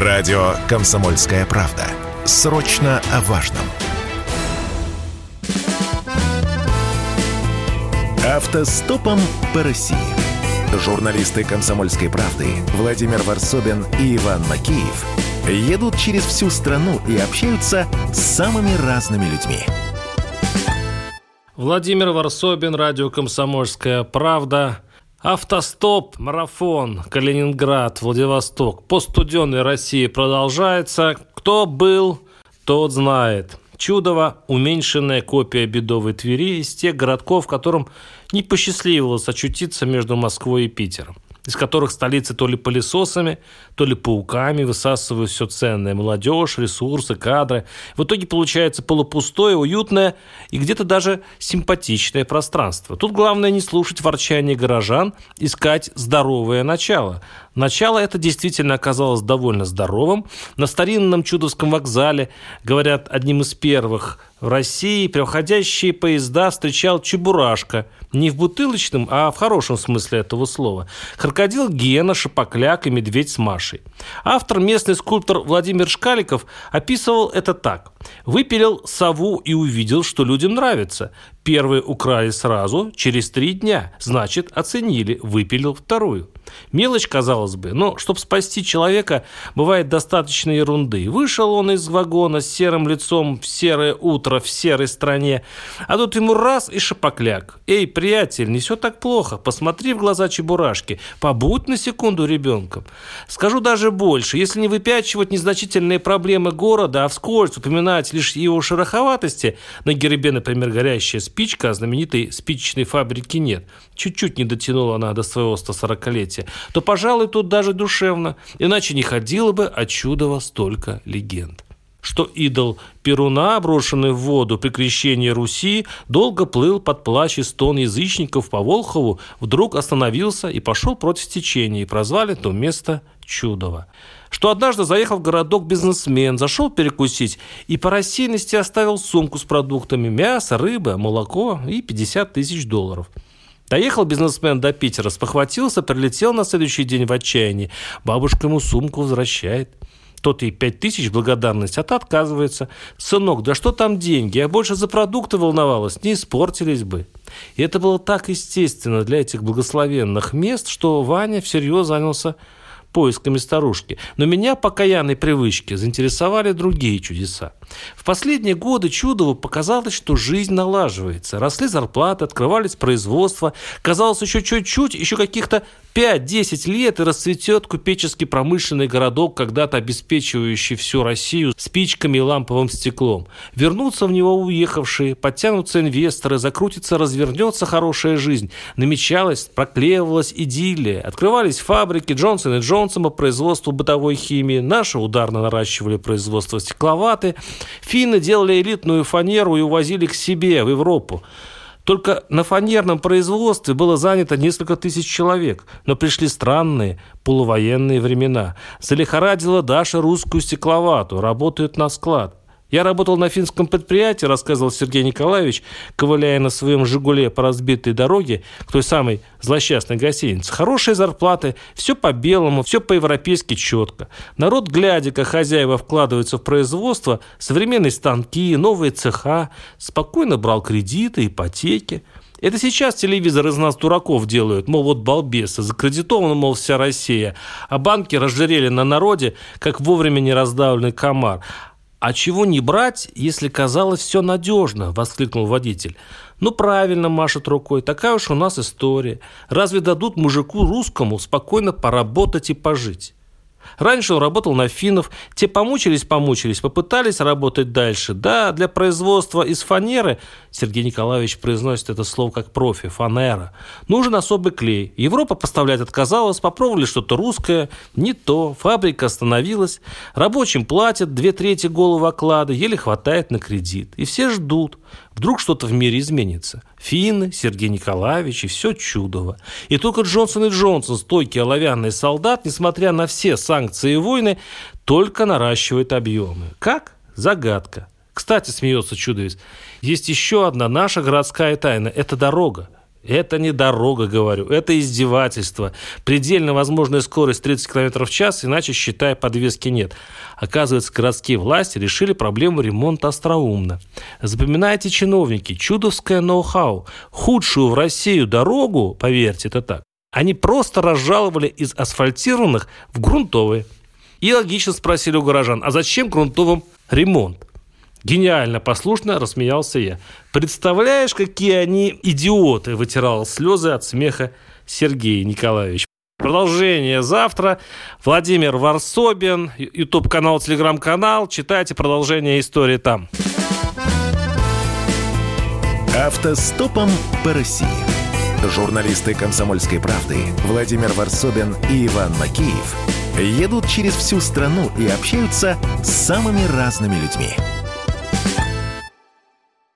Радио «Комсомольская правда». Срочно о важном. Автостопом по России. Журналисты «Комсомольской правды» Владимир Варсобин и Иван Макеев едут через всю страну и общаются с самыми разными людьми. Владимир Варсобин, радио «Комсомольская правда». Автостоп, марафон, Калининград, Владивосток. По студенной России продолжается. Кто был, тот знает. Чудово – уменьшенная копия бедовой Твери из тех городков, которым не посчастливилось очутиться между Москвой и Питером из которых столицы то ли пылесосами, то ли пауками высасывают все ценное. Молодежь, ресурсы, кадры. В итоге получается полупустое, уютное и где-то даже симпатичное пространство. Тут главное не слушать ворчание горожан, искать здоровое начало. Начало это действительно оказалось довольно здоровым. На старинном Чудовском вокзале, говорят, одним из первых в России проходящие поезда встречал Чебурашка. Не в бутылочном, а в хорошем смысле этого слова. Крокодил Гена, Шапокляк и Медведь с Машей. Автор, местный скульптор Владимир Шкаликов, описывал это так. Выпилил сову и увидел, что людям нравится. Первые украли сразу, через три дня. Значит, оценили, выпилил вторую. Мелочь, казалось бы, но чтобы спасти человека, бывает достаточно ерунды. Вышел он из вагона с серым лицом в серое утро в серой стране, а тут ему раз и шапокляк. Эй, приятель, не все так плохо. Посмотри в глаза чебурашки, побудь на секунду ребенком. Скажу даже больше, если не выпячивать незначительные проблемы города, а вскользь упоминать лишь его шероховатости, на гербе, например, горящая спичка, а знаменитой спичечной фабрики нет. Чуть-чуть не дотянула она до своего 140-летия. То, пожалуй, тут даже душевно. Иначе не ходило бы от чудова столько легенд что идол Перуна, брошенный в воду при крещении Руси, долго плыл под плач и стон язычников по Волхову, вдруг остановился и пошел против течения, и прозвали то место Чудово. Что однажды заехал в городок бизнесмен, зашел перекусить и по рассеянности оставил сумку с продуктами мясо, рыба, молоко и 50 тысяч долларов. Доехал бизнесмен до Питера, спохватился, прилетел на следующий день в отчаянии. Бабушка ему сумку возвращает. Тот ей пять тысяч благодарность, а та отказывается. «Сынок, да что там деньги? Я больше за продукты волновалась, не испортились бы». И это было так естественно для этих благословенных мест, что Ваня всерьез занялся поисками старушки. Но меня по каянной привычке заинтересовали другие чудеса. В последние годы Чудову показалось, что жизнь налаживается. Росли зарплаты, открывались производства. Казалось, еще чуть-чуть, еще каких-то 5-10 лет и расцветет купеческий промышленный городок, когда-то обеспечивающий всю Россию спичками и ламповым стеклом. Вернутся в него уехавшие, подтянутся инвесторы, закрутится, развернется хорошая жизнь. Намечалась, проклеивалась идиллия. Открывались фабрики Джонсон и Джонсон по производству бытовой химии. Наши ударно наращивали производство стекловаты. Финны делали элитную фанеру и увозили к себе в Европу. Только на фанерном производстве было занято несколько тысяч человек, но пришли странные полувоенные времена. Залихорадила Даша русскую стекловату, работает на склад. Я работал на финском предприятии, рассказывал Сергей Николаевич, ковыляя на своем «Жигуле» по разбитой дороге к той самой злосчастной гостинице. Хорошие зарплаты, все по-белому, все по-европейски четко. Народ, глядя, как хозяева вкладываются в производство, современные станки, новые цеха, спокойно брал кредиты, ипотеки. Это сейчас телевизор из нас дураков делают, мол, вот балбесы, закредитована, мол, вся Россия, а банки разжирели на народе, как вовремя не раздавленный комар. «А чего не брать, если казалось все надежно?» – воскликнул водитель. «Ну, правильно», – машет рукой, – «такая уж у нас история. Разве дадут мужику русскому спокойно поработать и пожить?» Раньше он работал на финнов. Те помучились-помучились, попытались работать дальше. Да, для производства из фанеры, Сергей Николаевич произносит это слово как профи, фанера, нужен особый клей. Европа поставлять отказалась, попробовали что-то русское, не то, фабрика остановилась. Рабочим платят две трети голого оклада, еле хватает на кредит. И все ждут. Вдруг что-то в мире изменится. Финны, Сергей Николаевич и все чудово. И только Джонсон и Джонсон, стойкий оловянный солдат, несмотря на все санкции и войны, только наращивает объемы. Как? Загадка. Кстати, смеется чудовец, есть еще одна наша городская тайна – это дорога. Это не дорога, говорю, это издевательство. Предельно возможная скорость 30 км в час, иначе, считая, подвески нет. Оказывается, городские власти решили проблему ремонта остроумно. Запоминайте, чиновники, чудовское ноу-хау. Худшую в Россию дорогу, поверьте, это так, они просто разжаловали из асфальтированных в грунтовые. И логично спросили у горожан, а зачем грунтовым ремонт? Гениально послушно рассмеялся я. Представляешь, какие они идиоты, вытирал слезы от смеха Сергей Николаевич. Продолжение завтра. Владимир Варсобин, YouTube-канал, Телеграм-канал. Читайте продолжение истории там. Автостопом по России. Журналисты «Комсомольской правды» Владимир Варсобин и Иван Макеев едут через всю страну и общаются с самыми разными людьми –